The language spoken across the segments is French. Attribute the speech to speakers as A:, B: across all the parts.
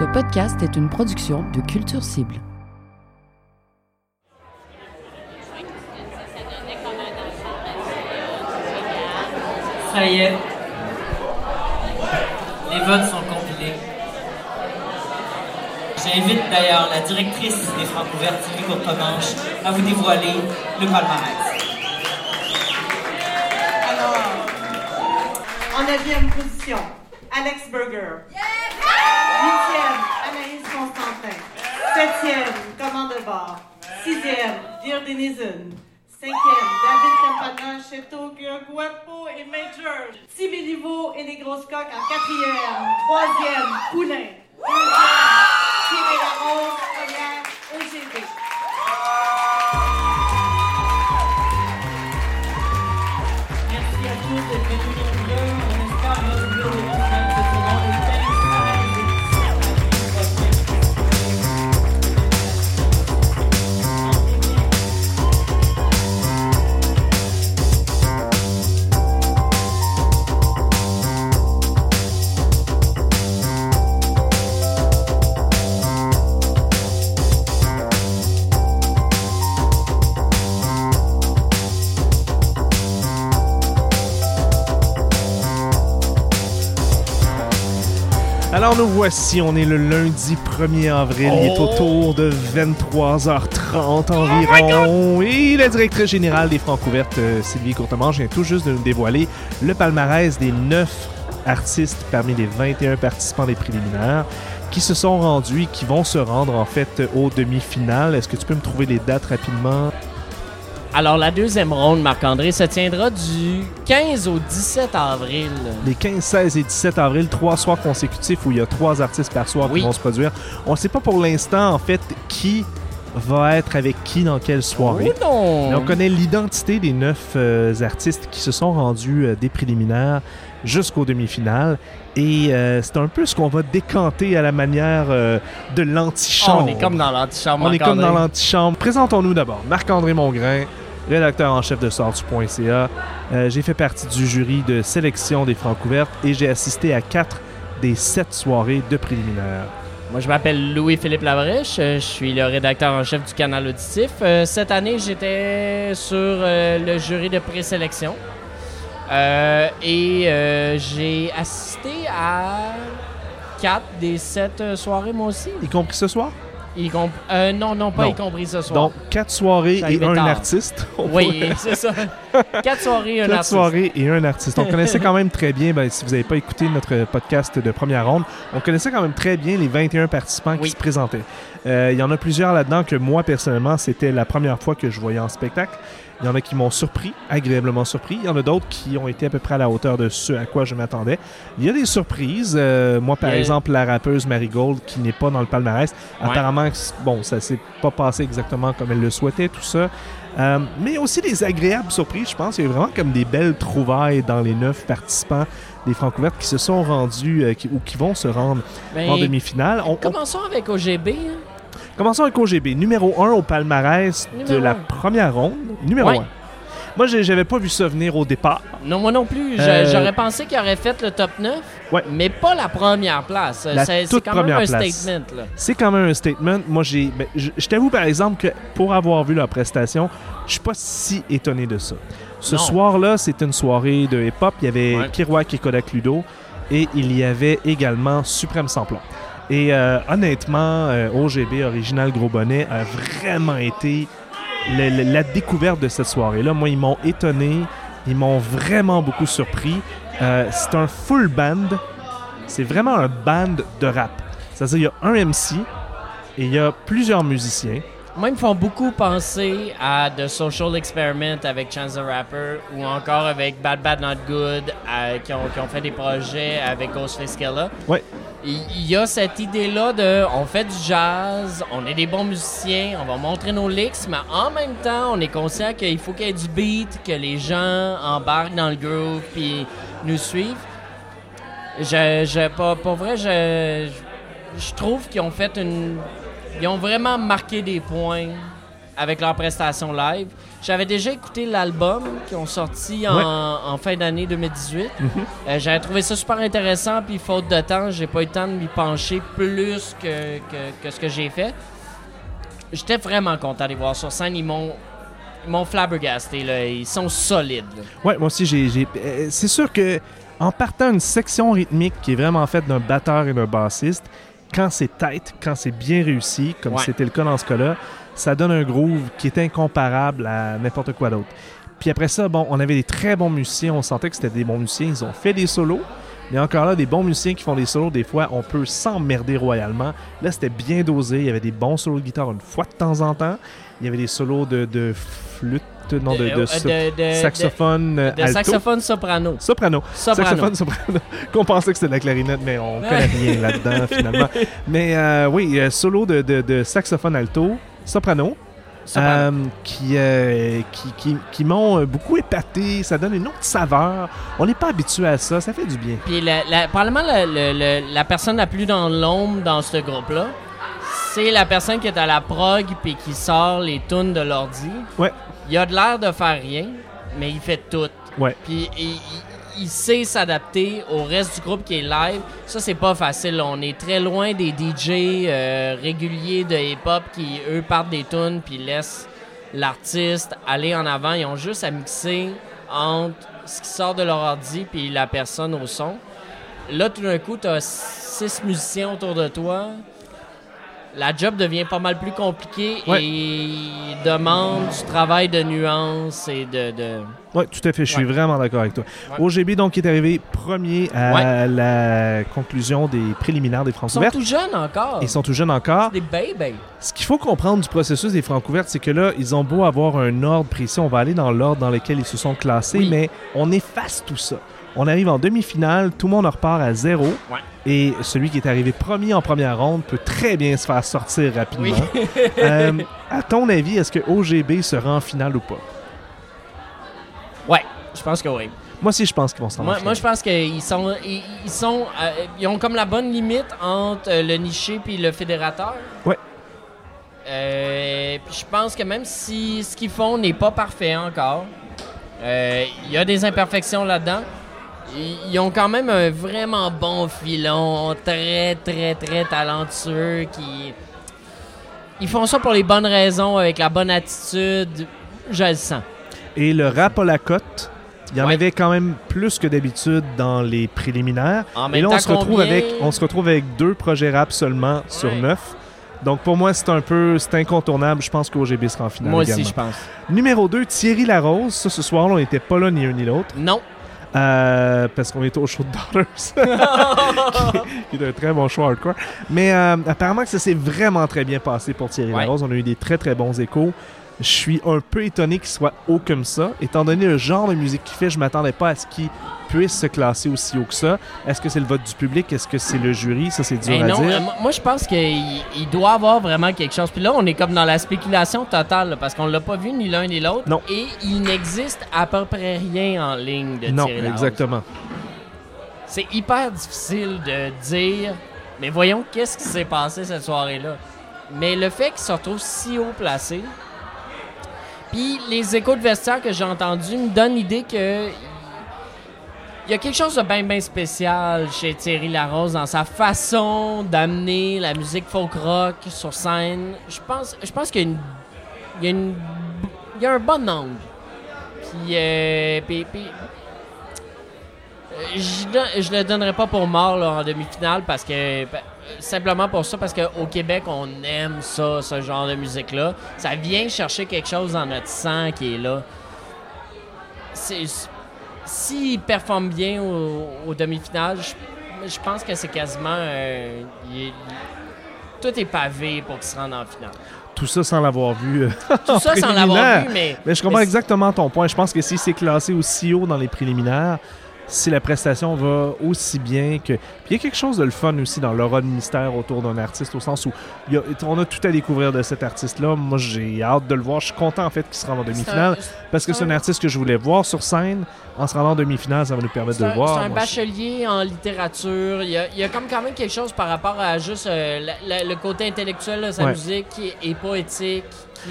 A: Ce podcast est une production de Culture Cible.
B: Ça y est. Les votes sont compilés. J'invite d'ailleurs la directrice des Francs ouverts, Sylvie Courtemanche, à vous dévoiler le palmarès.
C: Alors, en neuvième position, Alex Berger. Septième, Commande de. Sixième, Dear. Cinquième, David Campana, Cheto, Guapo et Major. Tibéliveau et les grosses coques en quatrième. Troisième, Poulain. Deuxième, Thierry Larose, première, OGB.
D: Voici, on est le lundi 1er avril, il est
B: Oh!
D: autour de 23h30 environ. et la directrice générale des Francs ouvertes, euh, Sylvie Courtemanche, vient tout juste de nous dévoiler le palmarès des 9 artistes parmi les 21 participants des préliminaires qui se sont rendus, qui vont se rendre en fait aux demi-finales. Est-ce que tu peux me trouver les dates rapidement?
E: Alors, la deuxième ronde, Marc-André, se tiendra du 15 au 17 avril.
D: Les 15, 16 et 17 avril, trois soirs consécutifs où il y a trois artistes par soir
E: Oui.
D: qui vont se produire. On ne sait pas pour l'instant, en fait, qui va être avec qui dans quelle soirée.
E: Oh non!
D: Mais on connaît l'identité des neuf euh, artistes qui se sont rendus euh, des préliminaires jusqu'aux demi-finales. Et euh, c'est un peu ce qu'on va décanter à la manière de
E: Oh,
D: l'antichambre.
E: on est comme dans l'antichambre.
D: On est comme dans l'antichambre. Présentons-nous d'abord. Marc-André Mongrain, rédacteur en chef de sortu.ca. Euh, j'ai fait partie du jury de sélection des Francs ouvertes et j'ai assisté à quatre des sept soirées de préliminaires.
E: Moi, je m'appelle Louis-Philippe Labrèche. euh, Je suis le rédacteur en chef du canal auditif. Euh, Cette année, j'étais sur euh, le jury de présélection. Euh, et euh, j'ai assisté à quatre des sept soirées, moi aussi.
D: Y compris ce soir?
E: Euh, non, non, pas
D: Non.
E: y compris ce soir.
D: Donc, quatre soirées et un
E: tard.
D: artiste.
E: Oui,
D: pourrait-
E: c'est ça. quatre soirées et un
D: Quatre
E: artiste.
D: soirées et un artiste. On connaissait quand même très bien, ben, si vous n'avez pas écouté notre podcast de première ronde, on connaissait quand même très bien les 21 participants qui se présentaient. Euh, Il y en a plusieurs là-dedans que moi, personnellement, c'était la première fois que je voyais en spectacle. Il y en a qui m'ont surpris, agréablement surpris. Il y en a d'autres qui ont été à peu près à la hauteur de ce à quoi je m'attendais. Il y a des surprises. Euh, moi, par exemple, la rappeuse Marigold, qui n'est pas dans le palmarès,
E: Ouais.
D: apparemment, bon, ça s'est pas passé exactement comme elle le souhaitait, tout ça. Euh, mais aussi des agréables surprises, je pense. Il y a eu vraiment comme des belles trouvailles dans les neuf participants des Francouvertes qui se sont rendus euh, qui- ou qui vont se rendre
E: Ben,
D: en demi-finale. On- on-
E: Commençons avec OGB. hein.
D: Commençons avec OGB, numéro 1 au palmarès de la
E: un.
D: première ronde. Numéro
E: Ouais.
D: 1. Moi, j'avais pas vu ça venir au départ.
E: Non, moi non plus.
D: Euh,
E: J'aurais pensé qu'il aurait fait le top 9,
D: Ouais.
E: mais pas la première place.
D: La
E: C'est quand même un
D: place.
E: statement.
D: C'est quand même un statement. Moi, j'ai. ben, je t'avoue, par exemple, que pour avoir vu leur prestation, je suis pas si étonné de ça. Ce soir-là, c'était une soirée de hip-hop. Il y avait
E: Ouais.
D: Kirouac et Kodak Ludo. Et il y avait également Suprême Samplon. Et euh, honnêtement, euh, OGB Original Gros Bonnet a vraiment été la découverte de cette soirée-là. Moi, ils m'ont étonné. Ils m'ont vraiment beaucoup surpris. Euh, c'est un full band. C'est vraiment un band de rap. C'est-à-dire, il y a un MC et il y a plusieurs musiciens.
E: Moi, ils me font beaucoup penser à The Social Experiment avec Chance the Rapper ou encore avec Bad Bad Not Good euh, qui, ont, qui ont fait des projets avec Ghostface Killah.
D: Ouais.
E: Il y a cette idée-là de on fait du jazz, on est des bons musiciens, on va montrer nos licks, mais en même temps, on est conscient qu'il faut qu'il y ait du beat, que les gens embarquent dans le groove puis nous suivent. Je, je, pas, pas vrai, je, je, je trouve qu'ils ont fait une. Ils ont vraiment marqué des points avec leur prestation live. J'avais déjà écouté l'album qui ont sorti en,
D: Ouais.
E: en fin d'année 2018.
D: Mhm.
E: Euh, J'avais trouvé ça super intéressant, puis faute de temps, j'ai pas eu le temps de m'y pencher plus que, que, que ce que j'ai fait. J'étais vraiment content de les voir sur scène. Ils m'ont, flabbergasté. Là. Ils sont solides.
D: Ouais, moi aussi, j'ai. j'ai- euh, c'est sûr que en partant une section rythmique qui est vraiment faite d'un batteur et d'un bassiste, quand c'est tight, quand c'est bien réussi, comme
E: Ouais.
D: c'était le cas dans ce cas-là, ça donne un groove qui est incomparable à n'importe quoi d'autre. Puis après ça, bon, on avait des très bons musiciens, on sentait que c'était des bons musiciens, ils ont fait des solos. Mais encore là, des bons musiciens qui font des solos, des fois, on peut s'emmerder royalement. Là, c'était bien dosé. Il y avait des bons solos de guitare une fois de temps en temps. Il y avait des solos de, de flûte, non, de, de,
E: Euh,
D: so-
E: de- de-
D: saxophone euh,
E: de
D: alto.
E: saxophone soprano.
D: Soprano.
E: Soprano.
D: Saxophone soprano. Qu'on pensait que c'était de la clarinette, mais on connaît rien là-dedans finalement. Mais euh, oui, euh, solo de saxophone alto, soprano, euh, qui, euh, qui, qui, qui m'ont euh, beaucoup épaté. Ça donne une autre saveur. On n'est pas habitué à ça. Ça fait du bien.
E: Puis la, la- probablement la, la personne la plus dans l'ombre dans ce groupe-là, c'est la personne qui est à la prog puis qui sort les tunes de l'ordi.
D: Ouais.
E: Il a de l'air de faire rien, mais il fait tout.
D: Ouais.
E: Puis il, il- sait s'adapter au reste du groupe qui est live. Ça, c'est pas facile. On est très loin des DJ euh, réguliers de hip-hop qui, eux, partent des tunes puis laissent l'artiste aller en avant. Ils ont juste à mixer entre ce qui sort de leur ordi puis la personne au son. Là, tout d'un coup, tu as six musiciens autour de toi. La job devient pas mal plus compliquée
D: Ouais.
E: et demande du travail de nuances et de... de-
D: Oui, tout à fait. Je suis
E: Ouais.
D: vraiment d'accord avec toi.
E: Ouais.
D: OGB, donc, est arrivé premier à la conclusion des préliminaires des
E: Ils sont tout jeunes encore.
D: Ils sont tout jeunes encore.
E: des babies.
D: Ce qu'il faut comprendre du processus des Francouvertes, c'est que là, ils ont beau avoir un ordre précis, on va aller dans l'ordre dans lequel ils se sont classés,
E: Oui.
D: mais on efface tout ça. On arrive en demi-finale, tout le monde repart à zéro.
E: Ouais.
D: Et celui qui est arrivé premier en première ronde peut très bien se faire sortir rapidement.
E: Oui.
D: Euh, à ton avis, est-ce que OGB sera en finale ou pas?
E: Ouais, je pense que oui.
D: Moi aussi, je pense qu'ils vont s'en
E: Moi, moi, je pense qu'ils sont, ils, ils sont, euh, ils ont comme la bonne limite entre euh, le niché puis le fédérateur.
D: Ouais.
E: Euh, puis je pense que même si ce qu'ils font n'est pas parfait encore, il y a des imperfections là-dedans. Ils ont quand même un vraiment bon filon, très, très, très talentueux qui. Ils font ça pour les bonnes raisons, avec la bonne attitude. Je le sens.
D: Et le rap à la cote, il y en
E: Ouais.
D: avait quand même plus que d'habitude dans les préliminaires.
E: En
D: Et là, on se, retrouve
E: combien-
D: avec, on se retrouve avec deux projets rap seulement sur neuf. Donc pour moi, c'est un peu c'est incontournable. Je pense qu'OGB sera en finale
E: Moi aussi,
D: également.
E: je pense.
D: Numéro 2, Thierry Larose. Ça, ce soir-là, on n'était pas là ni un ni l'autre.
E: Non.
D: Euh, parce qu'on était au show de Daughters. qui est un très bon show hardcore. Mais euh, apparemment que ça s'est vraiment très bien passé pour Thierry
E: Ouais.
D: Larose. On a eu des très très bons échos. Je suis un peu étonné qu'il soit haut comme ça. Étant donné le genre de musique qu'il fait, je m'attendais pas à ce qu'il puisse se classer aussi haut que ça. Est-ce que c'est le vote du public? Est-ce que c'est le jury? Ça, c'est dur
E: Eh
D: à
E: non,
D: dire.
E: euh, moi- je pense qu'il il doit avoir vraiment quelque chose. Puis là, on est comme dans la spéculation totale là, parce qu'on l'a pas vu ni l'un ni l'autre.
D: Non.
E: Et il n'existe à peu près rien en ligne de
D: non,
E: Thierry
D: exactement.
E: C'est hyper difficile de dire, mais voyons qu'est-ce qui s'est passé cette soirée-là? Mais le fait qu'il se retrouve si haut placé, puis les échos de vestiaire que j'ai entendus me donnent l'idée que il y a quelque chose de bien bien spécial chez Thierry Larose dans sa façon d'amener la musique folk rock sur scène. Je pense, je pense qu'il y a une, une- un bon angle. Puis, euh, euh, je, je le donnerai pas pour mort en demi-finale parce que ben, simplement pour ça parce qu'au Québec on aime ça ce genre de musique là ça vient chercher quelque chose dans notre sang qui est là C'est- s'il performe bien au, au demi-finale je, je pense que c'est quasiment euh, il est- tout est pavé pour qu'il se rende en finale
D: Tout ça sans l'avoir vu. euh,
E: tout ça sans l'avoir vu mais
D: Mais je comprends
E: mais
D: exactement ton point. Je pense que si c'est classé aussi haut dans les préliminaires, si la prestation va aussi bien que. Puis il y a quelque chose de le fun aussi dans l'aura de mystère autour d'un artiste, au sens où il y a- on a tout à découvrir de cet artiste-là. Moi, j'ai hâte de le voir. Je suis content, en fait, qu'il se rende en demi-finale, parce que c'est un artiste que je voulais voir sur scène. En se rendant en demi-finale, ça va nous permettre de
E: un,
D: le voir.
E: c'est un
D: Moi, je-
E: bachelier en littérature. Il y, a, il y a comme quand même quelque chose par rapport à juste euh, la- la- le côté intellectuel de sa
D: Ouais.
E: musique est poétique.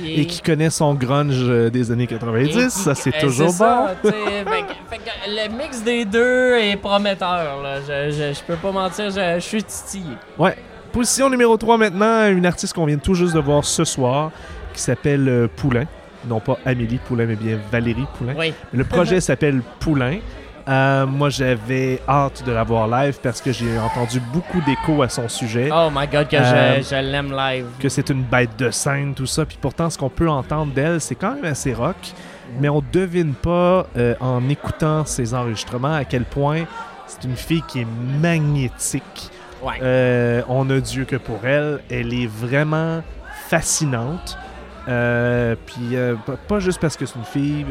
D: Et qui connaît son grunge euh, des années
E: et
D: 90,
E: qui-
D: ça c'est
E: euh,
D: toujours bon.
E: Fait le mix des deux est prometteur. Là. Je, je, je peux pas mentir, je, je suis titillé.
D: Ouais. Position numéro 3 maintenant, une artiste qu'on vient tout juste de voir ce soir, qui s'appelle euh, Poulain. Non pas Amélie Poulain, mais bien Valérie Poulain.
E: Oui.
D: Le projet s'appelle Poulain. Euh, moi, j'avais hâte de la voir live parce que j'ai entendu beaucoup d'échos à son sujet.
E: Oh my god, que
D: Euh,
E: je, je l'aime live.
D: que c'est une bête de scène, tout ça. Puis pourtant, ce qu'on peut entendre d'elle, c'est quand même assez rock. Mais on devine pas, euh, en écoutant ses enregistrements, à quel point c'est une fille qui est magnétique.
E: Ouais.
D: Euh, on a Dieu que pour elle. Elle est vraiment fascinante. Puis pas juste parce que c'est une fille,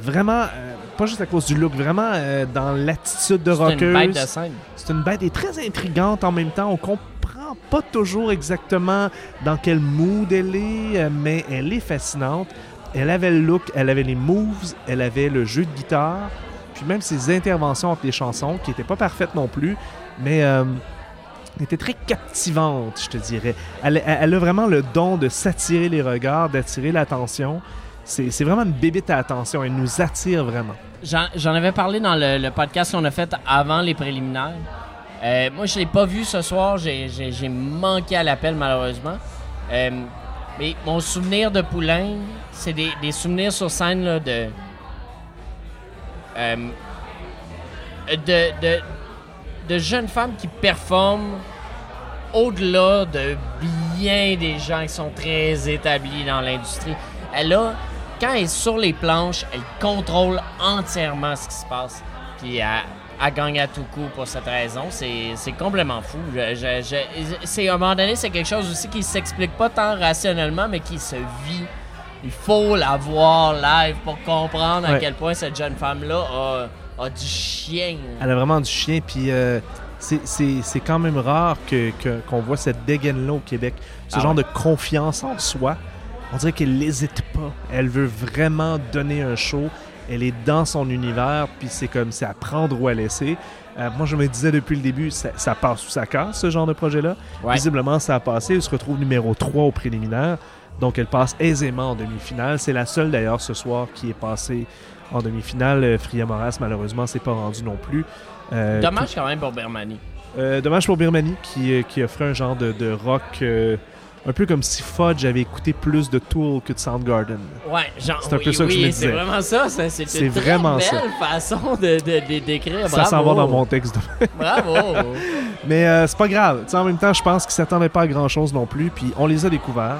D: vraiment, euh, pas juste à cause du look, vraiment euh, dans l'attitude de
E: c'est une bête de scène.
D: C'est une bête et très intrigante en même temps. On comprend pas toujours exactement dans quel mood elle est, euh, mais elle est fascinante. Elle avait le look, elle avait les moves, elle avait le jeu de guitare, puis même ses interventions entre les chansons, qui n'étaient pas parfaites non plus, mais euh, était très captivante, je te dirais. Elle, elle- elle a vraiment le don de s'attirer les regards, d'attirer l'attention. C'est vraiment une bébite à attention. Elle nous attire vraiment.
E: J'en avais parlé dans le, podcast qu'on a fait avant les préliminaires. Euh, moi, je l'ai pas vu ce soir. J'ai manqué à l'appel, malheureusement. Euh, mais mon souvenir de Poulain, c'est des, des souvenirs sur scène là, de, euh, de, de. de jeunes femmes qui performent au-delà de bien des gens qui sont très établis dans l'industrie. Elle a, quand elle est sur les planches, elle contrôle entièrement ce qui se passe. Puis elle, elle gagne à tout coup pour cette raison. C'est complètement fou. C'est à un moment donné, c'est quelque chose aussi qui s'explique pas tant rationnellement, mais qui se vit. Il faut la voir live pour comprendre à quel point cette jeune femme-là a, a du chien.
D: Elle a vraiment du chien, puis euh, c'est- quand même rare que- que- qu'on voit cette dégaine-là au Québec. Ce
E: Ah
D: genre
E: ouais.
D: de confiance en soi. On dirait qu'elle n'hésite pas. Elle veut vraiment donner un show. Elle est dans son univers, puis c'est comme c'est à prendre ou à laisser. Euh, moi, je me disais depuis le début, ça, ça passe ou ça casse, ce genre de projet-là.
E: Ouais.
D: Visiblement, ça a passé. Elle se retrouve numéro 3 au préliminaire. Donc, elle passe aisément en demi-finale. C'est la seule, d'ailleurs, ce soir qui est passée en demi-finale. Euh, Fria Moras, malheureusement, s'est pas rendu non plus. Euh,
E: Dommage quand même pour Bermani.
D: euh, dommage pour Birmanie qui, qui offrait un genre de, de rock un peu comme si Fudge avait écouté plus de Tool que de Soundgarden.
E: Ouais, genre,
D: C'est un
E: oui,
D: peu ça que je me
E: c'est
D: disais.
E: vraiment ça. ça c'est
D: C'est
E: une très
D: vraiment
E: belle
D: ça.
E: façon de, de, de- d'écrire.
D: Ça s'en va dans mon texte. de-
E: Bravo.
D: Mais euh, c'est pas grave. En même temps, je pense qu'ils s'attendaient pas à grand chose non plus. Puis on les a découverts.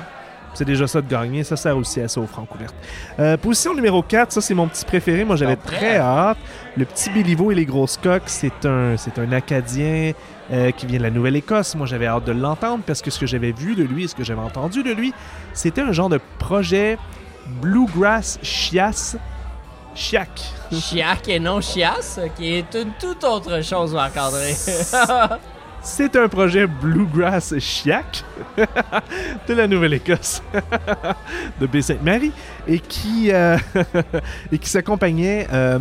D: C'est déjà ça de gagner. Ça sert aussi à ça aux Francouvertes. Euh, position numéro 4, ça c'est mon petit préféré. Moi j'avais très hâte. Le petit Béliveau et les grosses coques, c'est un, c'est un Acadien euh, qui vient de la Nouvelle-Écosse. Moi j'avais hâte de l'entendre parce que ce que j'avais vu de lui et ce que j'avais entendu de lui, c'était un genre de projet bluegrass chiasse. Chiac.
E: Chiac et non chiasse, qui est une toute autre chose, Marc-André.
D: C'est un projet Bluegrass Chiac de la Nouvelle-Écosse, de Baie-Sainte-Marie, et qui, euh, et qui s'accompagnait euh,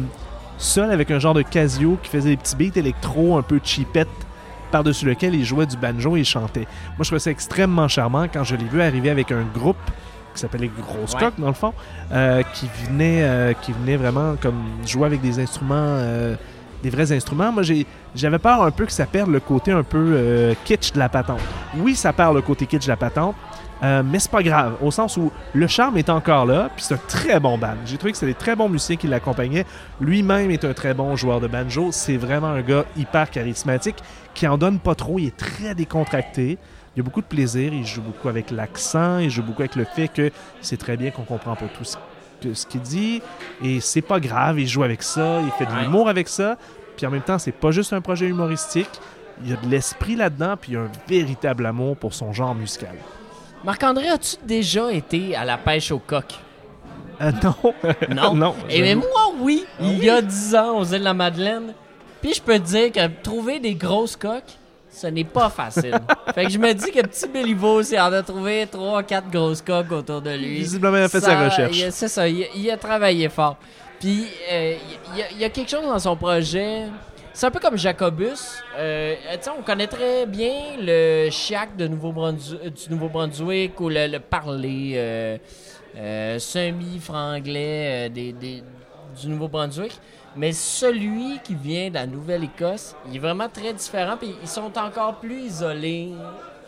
D: seul avec un genre de Casio qui faisait des petits beats électro un peu cheapette par-dessus lequel il jouait du banjo et il chantait. Moi, je trouvais ça extrêmement charmant quand je l'ai vu arriver avec un groupe qui s'appelait
E: Ouais.
D: Coques, dans le fond, euh, qui, venait, qui venait vraiment comme jouer avec des instruments, des vrais instruments. Moi, j'avais peur un peu que ça perde le côté un peu euh, kitsch de la patente. Oui, ça perd le côté kitsch de la patente, euh, mais c'est pas grave, au sens où le charme est encore là, puis c'est un très bon band. J'ai trouvé que c'était des très bons musiciens qui l'accompagnaient. Lui-même est un très bon joueur de banjo. C'est vraiment un gars hyper charismatique qui en donne pas trop. Il est très décontracté. Il a beaucoup de plaisir. Il joue beaucoup avec l'accent. Il joue beaucoup avec le fait que c'est très bien qu'on comprend pas tout ce, que- ce qu'il dit. Et c'est pas grave. Il joue avec ça. Il fait de l'humour avec ça. Puis en même temps, c'est pas juste un projet humoristique. Il y a de l'esprit là-dedans, puis il y a un véritable amour pour son genre musical.
E: Marc-André, as-tu déjà été à la pêche au coq?
D: Euh, non.
E: Non?
D: non.
E: Et mais
D: j'avoue.
E: moi, oui. Il y a 10 ans, aux îles de la Madeleine. Puis je peux te dire que trouver des grosses coques, ce n'est pas facile. fait que je me dis que petit Béliveau, s'il en a trouvé 3-4 grosses coques autour de lui.
D: Visiblement, il a fait
E: ça-
D: sa recherche.
E: il C'est ça, il, a- il a travaillé fort. Puis euh, il y, a- il y a quelque chose dans son projet. C'est un peu comme Jacobus. Euh, tu sais, on connaît très bien le chiac de Nouveau-Brunswick, du Nouveau-Brunswick ou le, le parler euh, euh, semi-franglais euh, des, des- du Nouveau-Brunswick. Mais celui qui vient de la Nouvelle-Écosse, il est vraiment très différent. Puis ils sont encore plus isolés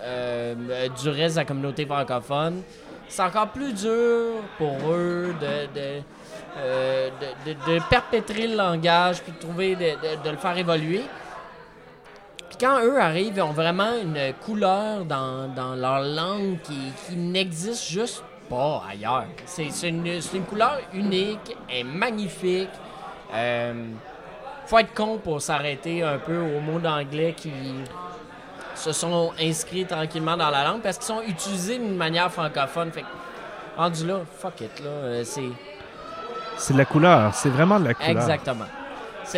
E: euh, euh, du reste de la communauté francophone. C'est encore plus dur pour eux de, de, euh, de- perpétrer le langage puis de trouver de, le faire évoluer. Puis quand eux arrivent, ils ont vraiment une couleur dans, dans leur langue qui, qui n'existe juste pas ailleurs. C'est une, une couleur unique, est magnifique. Euh, faut être con pour s'arrêter un peu aux mots d'anglais qui se sont inscrits tranquillement dans la langue parce qu'ils sont utilisés d'une manière francophone. Fait que, rendu là, fuck it, là, euh, c'est
D: C'est de la couleur. C'est vraiment de la couleur.
E: exactement.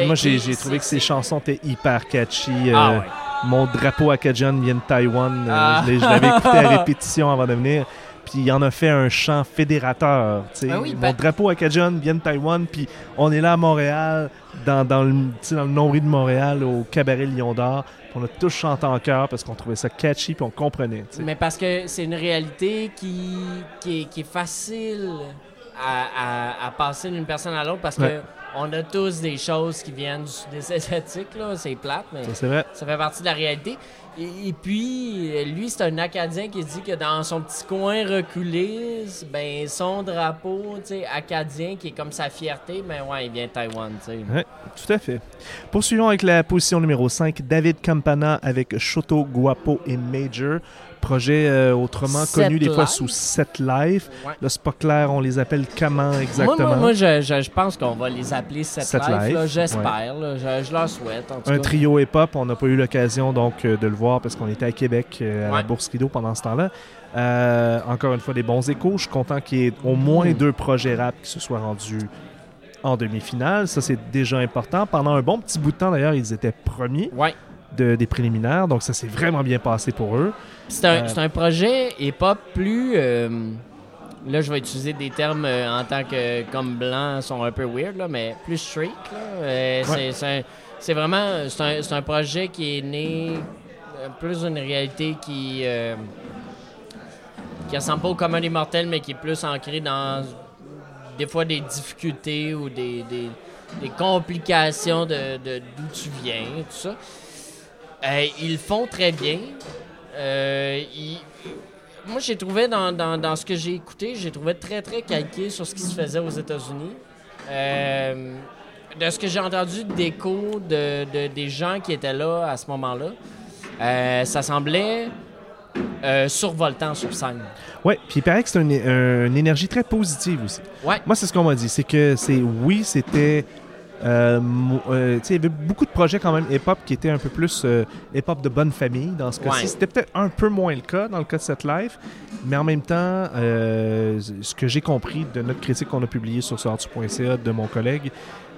D: Moi, j'ai trouvé que ces chansons étaient hyper catchy. euh,
E: Ah ouais.
D: Mon drapeau acadien vient de Taïwan. euh,
E: Ah.
D: je l'avais écouté à répétition avant de venir. Puis il en a fait un chant fédérateur.
E: Ah oui,
D: Mon
E: ben-
D: drapeau acadien vient de Taïwan. Puis on est là à Montréal, dans, dans, le, dans le nombril de Montréal, au cabaret Lion d'Or. Puis On a tous chanté en chœur parce qu'on trouvait ça catchy puis on comprenait.
E: Mais parce que c'est une réalité qui, qui, est, qui est facile à, à- à passer d'une personne à l'autre parce
D: Ouais.
E: que on a tous des choses qui viennent du- des asiatiques, là, c'est plate, mais
D: Ça, C'est vrai.
E: ça fait partie de la réalité. Et, et puis, lui, c'est un Acadien qui dit que dans son petit coin reculé, ben, son drapeau, acadien, qui est comme sa fierté, ben ouais, il vient de Taïwan.
D: Ouais, tout à fait. Poursuivons avec la position numéro 5, David Campana avec Shoto, Guapo et Major. Projet euh, autrement
E: Set
D: connu des fois sous Set Life.
E: Ouais.
D: Là, c'est pas clair, on les appelle comment exactement?
E: Moi, moi, moi, je, je- je pense qu'on va les appeler Set,
D: Set
E: Life, j'espère, je, je leur souhaite, en tout
D: un
E: cas.
D: trio hip-hop, on n'a pas eu l'occasion donc euh, de le voir parce qu'on était à Québec euh, à la. Bourse Rideau pendant ce temps-là. Euh, encore une fois, des bons échos. Je suis content qu'il y ait au moins
E: Mm.
D: deux projets rap qui se soient rendus en demi-finale. Ça, c'est déjà important. Pendant un bon petit bout de temps, d'ailleurs, ils étaient premiers
E: Ouais.
D: De, des préliminaires. Donc, ça s'est vraiment bien passé pour eux.
E: C'est un,
D: Euh,
E: un projet hip-hop plus. euh, là, je vais utiliser des termes euh, en tant que comme blancs sont un peu weird, là, mais plus là. Euh, c'est- c'est vraiment. C'est un, un projet qui est né plus d'une réalité qui. qui ressemble pas au commun des mortels, mais qui est plus ancré dans des fois des difficultés ou des, des, des complications de de- d'où tu viens, tout ça. Euh, ils le font très bien. Euh, Moi, j'ai trouvé dans, dans- dans ce que j'ai écouté, j'ai trouvé très, très calqué sur ce qui se faisait aux États-Unis. Euh, de ce que j'ai entendu d'écho de, de- des gens qui étaient là à ce moment-là, ça semblait survoltant sur scène.
D: Ouais, puis il paraît que c'est une, un- une énergie très positive aussi.
E: Ouais.
D: Moi, c'est ce qu'on m'a dit. C'est que c'est oui, c'était. Euh, euh, il y avait beaucoup de projets quand même hip-hop qui étaient un peu plus euh, hip-hop de bonne famille dans ce cas-ci.
E: Ouais.
D: C'était peut-être un peu moins le cas dans le cas de cette live, mais en même temps, euh, ce que j'ai compris de notre critique qu'on a publiée sur sortu.ca de mon collègue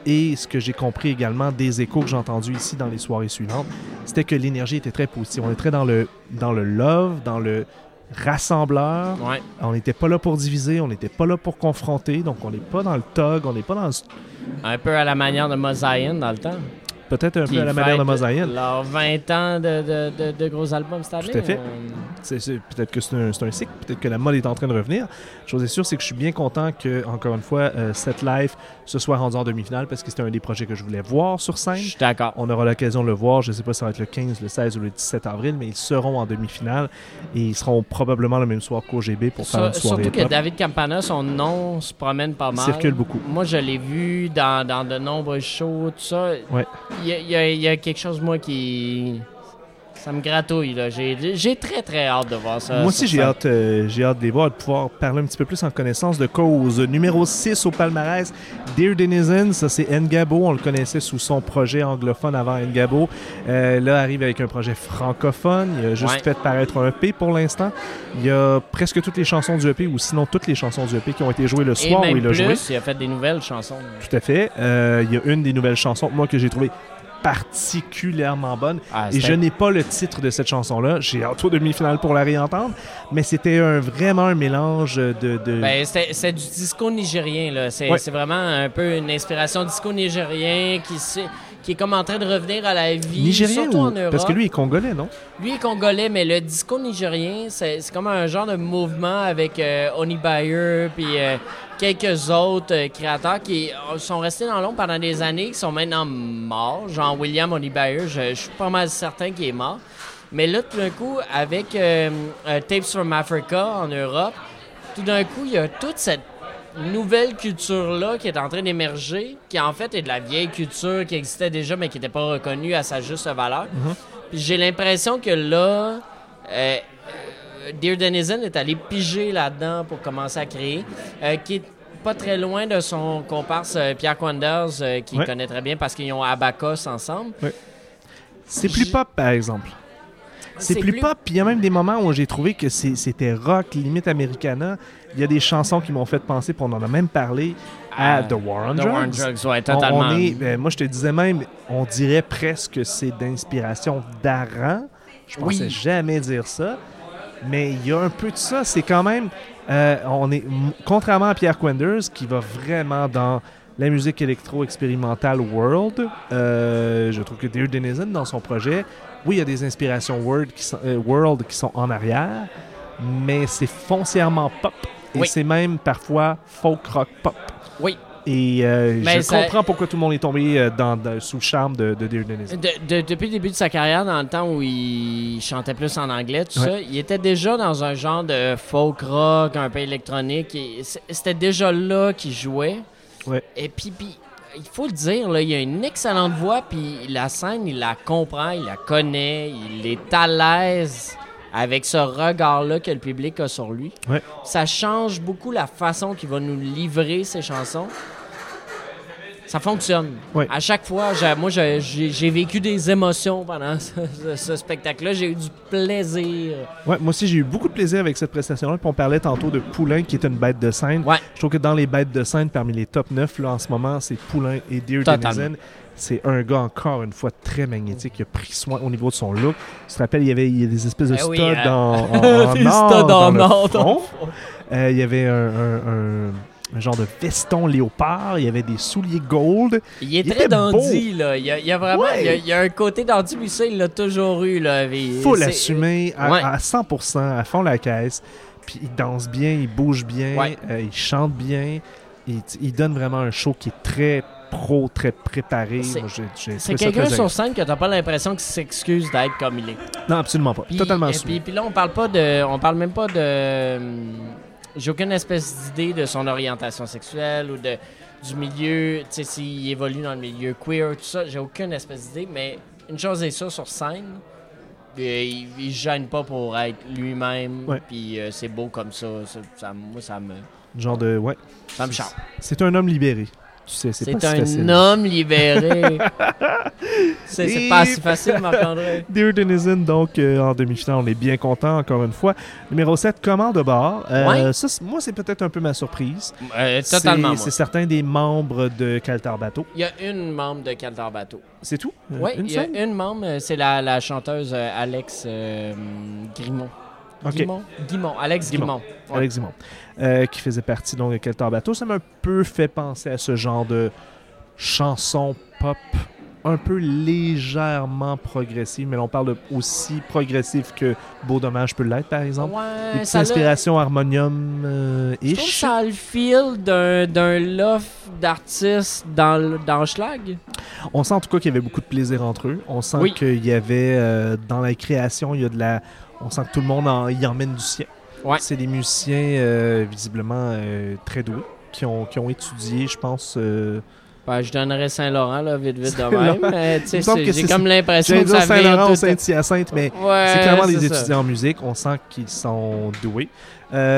D: et ce que j'ai compris également des échos que j'ai entendus ici dans les soirées suivantes, c'était que l'énergie était très positive. On est très dans le, dans le love, dans le rassembleur.
E: Ouais.
D: On n'était pas là pour diviser, on n'était pas là pour confronter, donc on n'est pas dans le tug, on n'est pas dans le-
E: Un peu à la manière de Mosaïen dans le temps.
D: peut-être un peu à la manière de Mosaïen.
E: Leurs 20 ans de, de- de- de gros albums cette année.
D: à fait. c'est- Peut-être que c'est un, cycle, peut-être que la mode est en train de revenir. Chose est sûre, c'est que je suis bien content que, encore une fois, euh, cette live se soit rendu en demi-finale parce que c'était un des projets que je voulais voir sur
E: Je
D: scène.
E: suis d'accord.
D: On aura l'occasion de le voir, je ne sais pas si ça va être le 15, le 16 ou le 17 avril, mais ils seront en demi-finale et ils seront probablement le même soir qu'OGB pour faire
E: Sur-
D: une soirée
E: surtout que. David Campana, son nom se promène pas mal.
D: circule beaucoup.
E: Moi, je l'ai vu dans, dans de nombreux shows, tout ça.
D: Ouais.
E: Il y a, il y a- il y a quelque chose, moi, qui. Ça me gratouille, là. J'ai j'ai très, très hâte de voir ça.
D: Moi aussi, j'ai hâte, euh, j'ai hâte de les voir, de pouvoir parler un petit peu plus en connaissance de cause. Numéro 6 au palmarès, Dear Denizen, ça c'est Ngabo. On le connaissait sous son projet anglophone avant Ngabo. Euh, là, arrive avec un projet francophone. Il a juste
E: Ouais.
D: fait paraître un EP pour l'instant. Il y a presque toutes les chansons du EP, ou sinon toutes les chansons du EP qui ont été jouées le
E: Et
D: soir où il a
E: plus,
D: joué.
E: il a fait des nouvelles chansons.
D: Tout à fait. Euh, il y a une des nouvelles chansons, moi, que j'ai trouvé particulièrement bonne.
E: Ah,
D: Et je n'ai pas le titre de cette chanson-là. J'ai hâte au demi-finale pour la réentendre. Mais c'était un, vraiment un mélange de. de-
E: Ben, c'était du disco nigérien, là. C'est
D: Ouais.
E: c'est vraiment un peu une inspiration disco nigérien qui, qui est comme en train de revenir à la vie.
D: Nigérien
E: surtout
D: ou.
E: en Europe.
D: Parce que lui est congolais, non?
E: Lui est congolais, mais le disco nigérien, c'est c'est comme un genre de mouvement avec euh, Oni Bayer puis euh, quelques autres euh, créateurs qui euh, sont restés dans l'ombre pendant des années, qui sont maintenant morts. Genre William Oni Bayer, je, je suis pas mal certain qu'il est mort. Mais là, tout d'un coup, avec euh, Tapes from Africa en Europe, tout d'un coup, il y a toute cette nouvelle culture-là qui est en train d'émerger, qui en fait est de la vieille culture qui existait déjà, mais qui n'était pas reconnue à sa juste valeur. Puis j'ai l'impression que là, euh, Dear Denizen est allé piger là-dedans pour commencer à créer, euh, qui est pas très loin de son comparse euh, Pierre Quanders, euh, qui
D: Ouais.
E: connaît très bien parce qu'ils ont Abacos ensemble.
D: C'est plus pop, par exemple. C'est plus, pop, puis il y a même des moments où j'ai trouvé que c'était rock, limite americana. Il y a des chansons qui m'ont fait penser, puis on en a même parlé, à
E: Ah,
D: The War on
E: The
D: Drugs.
E: War on Drugs, ouais,
D: On-
E: totalement.
D: on est- ben, moi, je te disais même, on dirait presque que c'est d'inspiration d'Aran. Je pensais
E: Oui.
D: jamais dire ça. Mais il y a un peu de ça. C'est quand même. euh, on est, contrairement à Pierre Quenders, qui va vraiment dans la musique électro-expérimentale world, euh, je trouve que Dear Denizen, dans son projet, oui, il y a des inspirations world qui sont, euh, world qui sont en arrière, mais c'est foncièrement pop. Et
E: Oui.
D: c'est même parfois folk rock pop.
E: Oui.
D: Et euh, je
E: ça-
D: comprends pourquoi tout le monde est tombé euh, dans, dans- sous le charme de, de Dear.
E: De- de- depuis le début de sa carrière, dans le temps où il chantait plus en anglais, tout
D: Ouais.
E: ça, il était déjà dans un genre de folk rock, un peu électronique. C'était déjà là qu'il jouait.
D: Ouais.
E: Et puis, puis, il faut le dire, là, il a une excellente voix, puis la scène, il la comprend, il la connaît, il est à l'aise avec ce regard-là que le public a sur lui.
D: Ouais.
E: Ça change beaucoup la façon qu'il va nous livrer ses chansons. Ça fonctionne. À chaque fois, j'ai- moi, j'ai- vécu des émotions pendant ce, spectacle-là. J'ai eu du plaisir.
D: Ouais, moi aussi, j'ai eu beaucoup de plaisir avec cette prestation-là. Puis on parlait tantôt de Poulain, qui est une bête de scène.
E: Ouais.
D: Je trouve que dans les bêtes de scène, parmi les top 9 là, en ce moment, c'est Poulain et Dear. Denizen. C'est un gars, encore une fois, très magnétique. Il a pris soin au niveau de son look. Tu te rappelles, il y avait il y a des espèces de
E: Eh
D: studs
E: oui, hein.
D: en, en, en
E: Des
D: or dans le front. Euh, il y avait un, un- un- un genre de veston léopard. Il y avait des souliers gold.
E: Il est
D: Il
E: très dandy, là. Il y a, il y a vraiment
D: Ouais.
E: il y a, il y a un côté dandy, puis ça, il l'a toujours eu, là. Il-
D: Faut l'assumer à,
E: Ouais.
D: à 100%, à fond la caisse. Puis il danse bien, il bouge bien,
E: Ouais.
D: euh, il chante bien. Il, il donne vraiment un show qui est très pro, très préparé.
E: C'est- quelqu'un sur scène que t'as pas l'impression qu'il s'excuse d'être comme il est.
D: Non, absolument pas. Totalement
E: et
D: assumé.
E: puis, puis là, on parle pas de. On parle même pas de. J'ai aucune espèce d'idée de son orientation sexuelle ou de du milieu, tu sais, s'il évolue dans le milieu queer, tout ça. J'ai aucune espèce d'idée, mais une chose est sûre sur scène. il, il gêne pas pour être lui-même,
D: Ouais.
E: puis euh, c'est beau comme ça. ça, ça- moi, ça me,
D: Genre de. Ouais.
E: ça me charme.
D: C'est un homme libéré. Tu sais, c'est
E: C'est
D: pas si
E: un homme libéré. c'est c'est pas si facile, Marc-André.
D: Dear Denizen, donc, euh, en demi-finale, on est bien content, encore une fois. Numéro 7, Comment de bord. Euh,
E: Ouais.
D: ça, c'est- moi, c'est peut-être un peu ma surprise.
E: Euh,
D: C'est-
E: totalement.
D: C'est certains des membres de Caltar Bateau.
E: Il y a une membre de Caltar Bateau.
D: C'est tout?
E: Oui,
D: une
E: il y a
D: seule?
E: une membre, c'est la, la chanteuse Alex Grimont.
D: Ok.
E: Guimont? Guimont, Alex
D: Guimont.
E: Guimont. Ouais.
D: Alex Dumont, euh, qui faisait partie donc de Caltar Bateau. Ça m'a un peu fait penser à ce genre de chanson pop un peu légèrement progressive, mais on parle aussi progressif que Beau Dommage peut l'être, par exemple. Des
E: Ouais,
D: petites
E: ça l'a-
D: inspirations
E: Je trouve que ça a le feel d'un, loft d'artistes dans, dans schlag.
D: On sent en tout cas qu'il y avait beaucoup de plaisir entre eux. On sent
E: Oui.
D: qu'il y avait, euh, dans la création, il y a de la... On sent que tout le monde en, y emmène du sien.
E: Ouais.
D: C'est des musiciens euh, visiblement euh, très doués qui ont, qui ont étudié, je pense... euh,
E: Ben, je donnerais Saint-Laurent, là, vite, vite de même. mais, tu sais, j'ai comme l'impression que ça
D: Saint-Laurent ou Saint-Hyacinthe, mais
E: Ouais,
D: c'est clairement des
E: ça.
D: étudiants en musique. On sent qu'ils sont doués.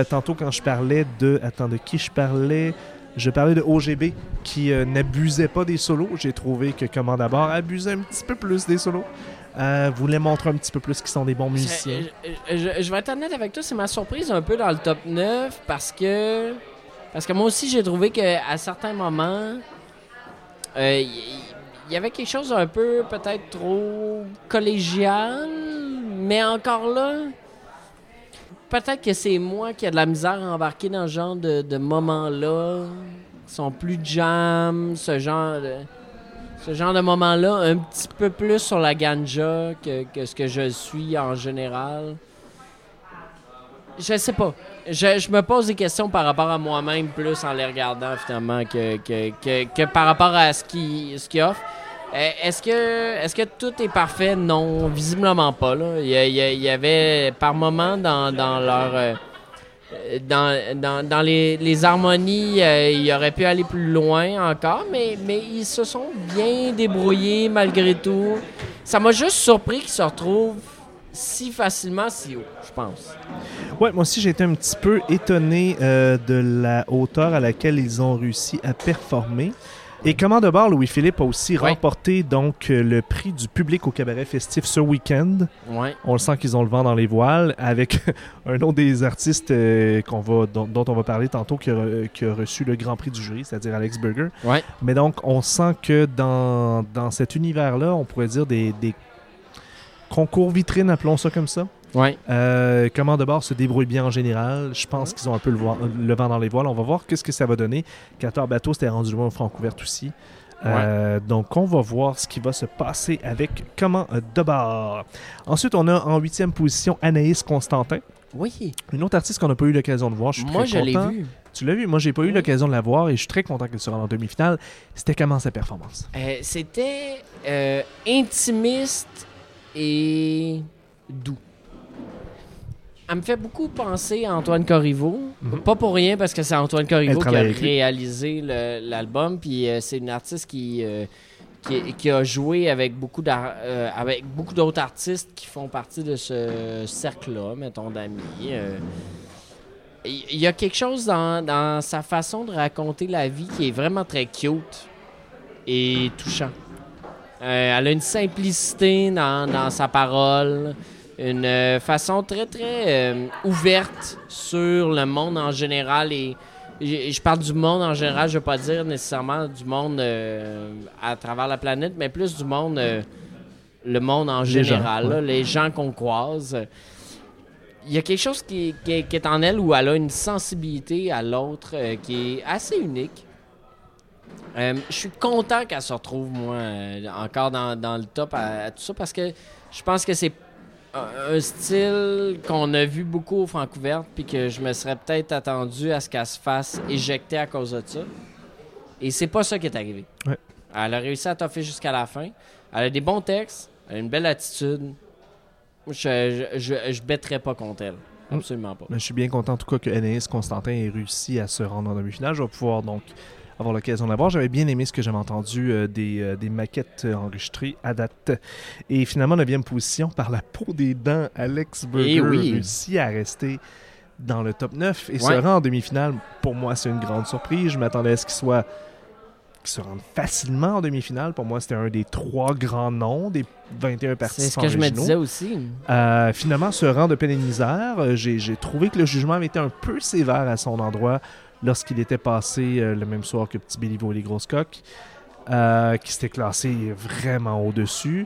D: Tantôt, quand je parlais de... Attends, de qui je parlais? Je parlais de OGB qui euh, n'abusait pas des solos. J'ai trouvé que Comment d'abord abusait un petit peu plus des solos. Euh, un petit peu plus qu'ils sont des bons musiciens?
E: Je, je- je vais être honnête avec toi, c'est ma surprise un peu dans le top 9 parce que parce que moi aussi j'ai trouvé que à certains moments euh, il il y avait quelque chose d'un peu peut-être trop collégial, mais encore là, peut-être que c'est moi qui a de la misère à embarquer dans ce genre de, de moments-là. Ils sont plus jam, ce genre de, ce genre de moments-là, un petit peu plus sur la ganja que, que ce que je suis en général. Je sais pas. Je, me pose des questions par rapport à moi-même plus en les regardant finalement que, que, que, par rapport à ce qu'ils ce qu'ils offrent. Euh, Est-ce que, est que tout est parfait? Non, visiblement pas. Là. Il, y avait par moments dans, dans leur. euh, dans, dans, dans les, les harmonies, euh, il aurait pu aller plus loin encore, mais, mais ils se sont bien débrouillés malgré tout. Ça m'a juste surpris qu'ils se retrouvent si facilement si haut, je pense.
D: Ouais, moi aussi, j'ai été un petit peu étonné euh, de la hauteur à laquelle ils ont réussi à performer. Et comment de bord, Louis-Philippe a aussi remporté donc euh, le prix du public au cabaret festif ce week-end. On le sent qu'ils ont le vent dans les voiles avec un autre des artistes euh, qu'on va, dont, dont on va parler tantôt qui a, re- qui a reçu le grand prix du jury, c'est-à-dire Alex Burger. Mais donc, on sent que dans, dans cet univers-là, on pourrait dire des, des concours vitrines, appelons ça comme ça.
E: Ouais.
D: Euh, comment de bord se débrouille bien en général. Je pense qu'ils ont un peu le, vent- le vent dans les voiles. On va voir qu'est-ce que ça va donner. 14 bateaux, c'était rendu loin au Francouvert aussi. Euh, donc, on va voir ce qui va se passer avec comment de bord. Ensuite, on a en huitième position Anaïs Constantin,
E: Oui.
D: une autre artiste qu'on n'a pas eu l'occasion de voir. Je suis
E: Moi,
D: très
E: je l'ai.
D: Tu l'as vu, moi, j'ai pas eu
E: Oui.
D: l'occasion de la voir et je suis très content qu'elle rende en demi-finale. C'était comment sa performance?
E: Euh, C'était euh, intimiste et doux. Elle me fait beaucoup penser à Antoine Corriveau.
D: Mhm.
E: Pas pour rien, parce que c'est Antoine Corriveau qui a réalisé l'album. Puis euh, c'est une artiste qui, euh, qui, qui a joué avec beaucoup d'ar- euh, avec beaucoup d'autres artistes qui font partie de ce cercle-là, mettons, d'amis. Il y a quelque chose dans, dans sa façon de raconter la vie qui est vraiment très cute et touchant. Elle a une simplicité dans, dans sa parole, une euh, façon très, très euh, ouverte sur le monde en général. Et je, je parle du monde en général, je ne veux pas dire nécessairement du monde euh, à travers la planète, mais plus du monde, le monde en
D: Les gens,
E: général,
D: ouais.
E: là, les gens qu'on croise. Il y a quelque chose qui, qui- qui est en elle où elle a une sensibilité à l'autre qui est assez unique. Je suis content qu'elle se retrouve, moi, encore dans, dans le top à, à tout ça parce que je pense que c'est un, un style qu'on a vu beaucoup au Francouverte puis que je me serais peut-être attendu à ce qu'elle se fasse éjecter à cause de ça. Et c'est pas ça qui est arrivé.
D: Ouais.
E: Elle a réussi à toffer jusqu'à la fin. Elle a des bons textes, elle a une belle attitude. Je, je, je, je bêterais pas contre elle. Absolument pas.
D: Mais je suis bien content en tout cas que Anaïs Constantin ait réussi à se rendre en demi-finale. Je vais pouvoir donc avoir l'occasion de la voir. J'avais bien aimé ce que j'avais entendu euh, des, euh, des maquettes euh, enregistrées à date. Et finalement, 9 position par la peau des dents, Alex Burger
E: Eh oui.
D: réussit à rester dans le top 9 et se
E: Ouais.
D: rend en demi-finale. Pour moi, c'est une grande surprise. Je m'attendais à ce qu'il soit qu'il se rende facilement en demi-finale. Pour moi, c'était un des trois grands noms des 21
E: C'est ce
D: participants
E: que je me disais aussi.
D: Euh, finalement, ce rang de peine et de misère, j'ai trouvé que le jugement avait été un peu sévère à son endroit lorsqu'il était passé euh, le même soir que Petit Béliveau et les Grosses Coques, euh, qui s'était classé vraiment au-dessus.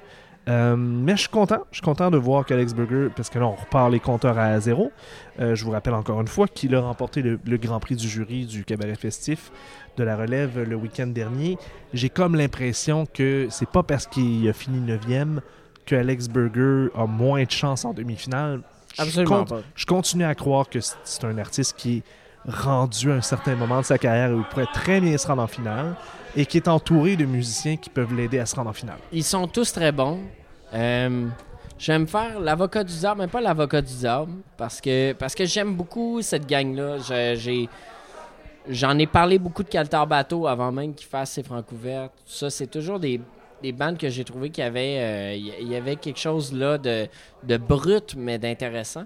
D: Euh, mais je suis content. Je suis content de voir qu'Alex Burger, parce que là, on repart les compteurs à zéro. Euh, je vous rappelle encore une fois qu'il a remporté le, le Grand Prix du jury du cabaret festif de la relève le week-end dernier. J'ai comme l'impression que c'est pas parce qu'il a fini 9e que Alex Burger a moins de chance en demi-finale. Je
E: Absolument pas.
D: je continue à croire que c'est- un artiste qui rendu à un certain moment de sa carrière où il pourrait très bien se rendre en finale et qui est entouré de musiciens qui peuvent l'aider à se rendre en finale.
E: Ils sont tous très bons. Euh, j'aime faire l'avocat du diable, mais pas l'avocat du diable, parce que, j'aime beaucoup cette gang-là. J'ai, j'en ai parlé beaucoup de Caltar Bateau avant même qu'ils fassent ses francs ouverts. Ça, c'est toujours des, des bandes que j'ai trouvé qu'il y avait, euh, y- il y avait quelque chose là de, de brut, mais d'intéressant.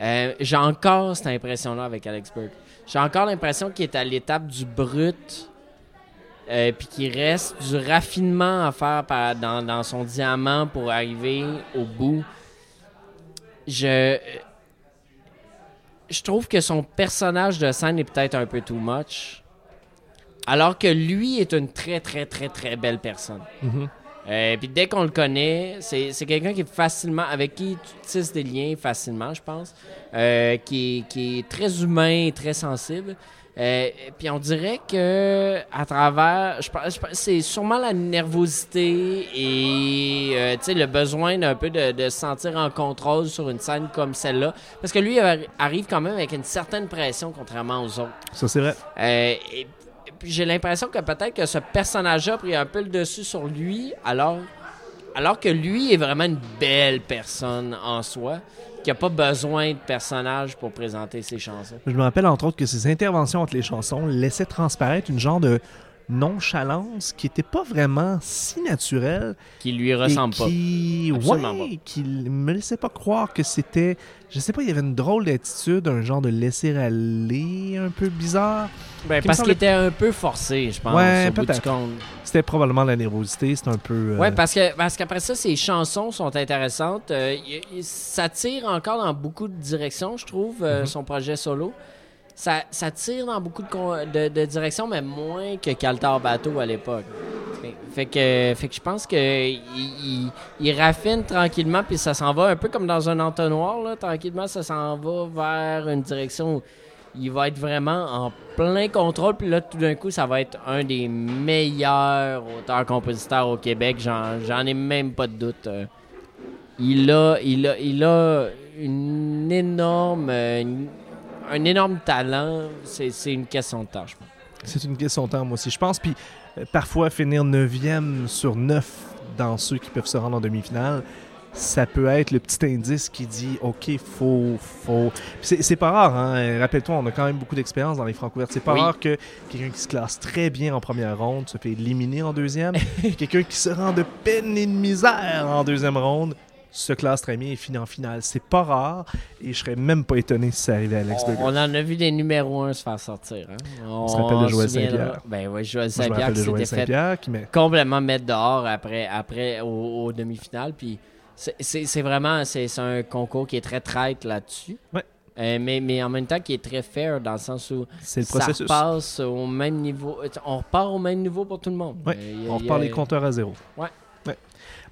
E: Euh, j'ai encore cette impression-là avec Alex Burke. J'ai encore l'impression qu'il est à l'étape du brut euh, puis qu'il reste du raffinement à faire par- dans, dans son diamant pour arriver au bout. Je, je trouve que son personnage de scène est peut-être un peu too much. Alors que lui est une très, très, très, très belle personne.
D: Mhm.
E: Euh, puis dès qu'on le connaît, c'est quelqu'un qui est facilement, avec qui tu tisses des liens facilement, je pense, euh, qui, est, qui est très humain et très sensible. Euh, puis on dirait que à travers, je pense, c'est sûrement la nervosité et euh, le besoin d'un peu de, de se sentir en contrôle sur une scène comme celle-là, parce que lui arrive quand même avec une certaine pression contrairement aux autres.
D: Ça, c'est vrai.
E: Euh, et puis j'ai l'impression que peut-être que ce personnage-là a pris un peu le dessus sur lui, alors, que lui est vraiment une belle personne en soi, qui n'a pas besoin de personnage pour présenter ses chansons.
D: Je me rappelle entre autres que ses interventions entre les chansons laissaient transparaître une genre de nonchalance qui n'était pas vraiment si naturelle.
E: Qui lui ressemble
D: et
E: pas.
D: qui,
E: Absolument
D: ouais, qui me laissait pas croire que c'était, je sais pas, il y avait une drôle d'attitude, un genre de laisser aller un peu bizarre.
E: Ben, parce qu'il était un peu forcé, je pense,
D: Ouais, peut-être. C'était probablement la nervosité, c'était un peu. euh,
E: Ouais, parce que parce qu'après ça, ses chansons sont intéressantes. Euh, y- ça tire encore dans beaucoup de directions, je trouve, euh,
D: Mhm.
E: son projet solo. Ça, ça tire dans beaucoup de, de, directions, mais moins que Caltar Bateau à l'époque. Fait, que, fait que je pense que il, il- raffine tranquillement, puis ça s'en va un peu comme dans un entonnoir. Là, tranquillement, ça s'en va vers une direction où il va être vraiment en plein contrôle. Puis là, tout d'un coup, ça va être un des meilleurs auteurs-compositeurs au Québec. J'en, ai même pas de doute. Euh, Il a, il a, il a une énorme, euh, un énorme talent. C'est, une question de temps, je pense.
D: C'est une question de temps, moi aussi, je pense. Puis euh, parfois, finir 9e sur 9 dans ceux qui peuvent se rendre en demi-finale, ça peut être le petit indice qui dit OK, faut. faut... C'est, c'est pas rare, hein? Rappelle-toi, on a quand même beaucoup d'expérience dans les francs ouvertes. C'est pas
E: Oui.
D: rare que quelqu'un qui se classe très bien en première ronde se fait éliminer en deuxième. quelqu'un qui se rend de peine et de misère en deuxième ronde se classe très bien et finit en finale. C'est pas rare et je serais même pas étonné si ça arrivait à Alex
E: On, on en a vu des numéros 1 se faire sortir. Hein? On,
D: se rappelle de Joël Saint-Pierre.
E: Ben oui, Joël Saint-Pierre qui s'était fait
D: Saint-Pierre qui met.
E: complètement mettre dehors après, après au, au demi-finale. Puis c'est- vraiment c'est un concours qui est très traite là-dessus.
D: Ouais.
E: Euh, mais, mais en même temps qui est très fair dans le sens où
D: le
E: ça passe au même niveau. On repart au même niveau pour tout le monde.
D: Ouais,
E: Euh, a-
D: On
E: a-
D: repart les compteurs à zéro.
E: Ouais.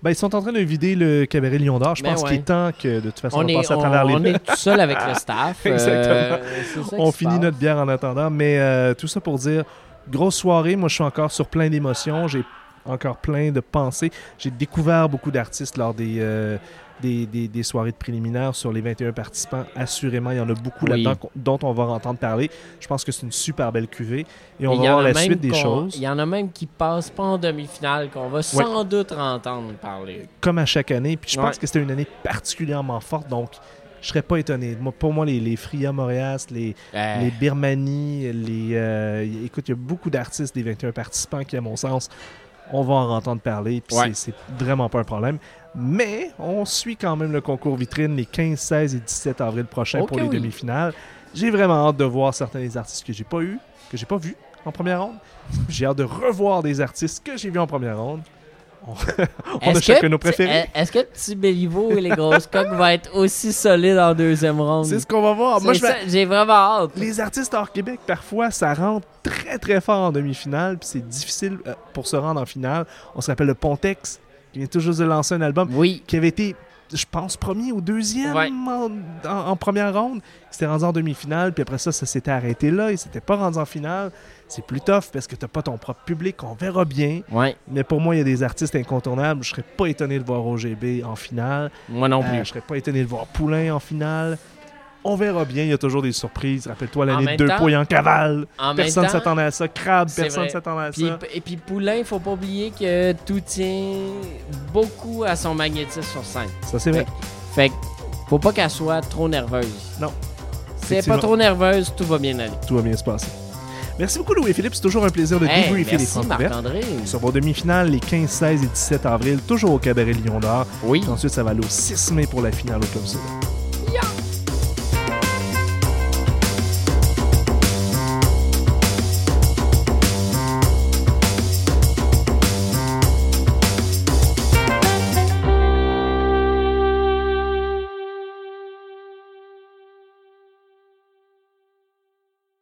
D: Ben, ils sont en train de vider le cabaret Lion d'Or. Je
E: Ben
D: pense
E: ouais.
D: qu'il est temps que, de toute façon, on,
E: On, est,
D: passe à
E: on,
D: travers les
E: on est tout seul avec le staff. euh,
D: Exactement.
E: ça
D: On finit
E: passe.
D: notre bière en attendant. Mais euh, tout ça pour dire, grosse soirée. Moi, je suis encore sur plein d'émotions. J'ai encore plein de pensées. J'ai découvert beaucoup d'artistes lors des, euh, des, des- des soirées de préliminaires sur les 21 participants. Assurément, il y en a beaucoup
E: Oui.
D: là-dedans dont on va entendre parler. Je pense que c'est une super belle cuvée. Et on
E: Il
D: va voir la suite des choses.
E: Il y en a même qui passent pas en demi-finale, qu'on va sans doute entendre parler.
D: comme à chaque année. Puis je pense que c'était une année particulièrement forte, donc je serais pas étonné. Moi, pour moi, les, les Fria Moreas, les,
E: Euh,
D: les Birmanie, les. euh, écoute, il y a beaucoup d'artistes des 21 participants qui, à mon sens, on va en entendre parler. Puis
E: Ouais.
D: c'est vraiment pas un problème. Mais on suit quand même le concours vitrine les 15, 16 et 17 avril prochains pour les
E: oui.
D: demi-finales. J'ai vraiment hâte de voir certains des artistes que j'ai pas eu, que j'ai pas vu en première ronde. J'ai hâte de revoir des artistes que j'ai vus en première ronde. On, on a chacun nos préférés.
E: Est-ce que Petit Béliveau et les grosses coques va être aussi solide en deuxième ronde?
D: C'est ce qu'on va voir. Moi,
E: J'ai vraiment hâte.
D: Les artistes hors Québec, parfois, ça rentre très très fort en demi-finale, puis c'est difficile euh, pour se rendre en finale. On se rappelle le Pontex, qui vient tout juste de lancer un album,
E: Oui.
D: qui avait été, je pense, premier ou deuxième
E: Ouais.
D: en, en- en première ronde. Il s'était rendu en demi-finale, puis après ça, ça s'était arrêté là. Il s'était pas rendu en finale. C'est plus tough parce que t'as pas ton propre public, on verra bien.
E: Ouais.
D: Mais pour moi, il y a des artistes incontournables. Je serais pas étonné de voir OGB en finale.
E: Moi non
D: Euh,
E: plus.
D: je serais pas étonné de voir Poulain en finale. On verra bien, il y a toujours des surprises. Rappelle-toi l'année de deux points en cavale.
E: en
D: Personne
E: temps,
D: s'attendait à ça. Crabe, personne
E: vrai.
D: s'attendait à
E: puis,
D: ça.
E: et puis Poulain, il faut pas oublier que tout tient beaucoup à son magnétisme sur scène.
D: Ça, c'est vrai.
E: Fait que faut pas qu'elle soit trop nerveuse.
D: Non.
E: Si elle est pas trop nerveuse, tout va bien aller.
D: Tout va bien se passer. Merci beaucoup, Louis-Philippe. C'est toujours un plaisir de
E: Hey,
D: débriefer les
E: merci
D: francs.
E: Marc-André.
D: Sur vos demi-finales, les 15, 16 et 17 avril, toujours au Cabaret Lyon d'Or.
E: Oui.
D: Ensuite, ça va aller au 6 mai pour la finale au Club Soda.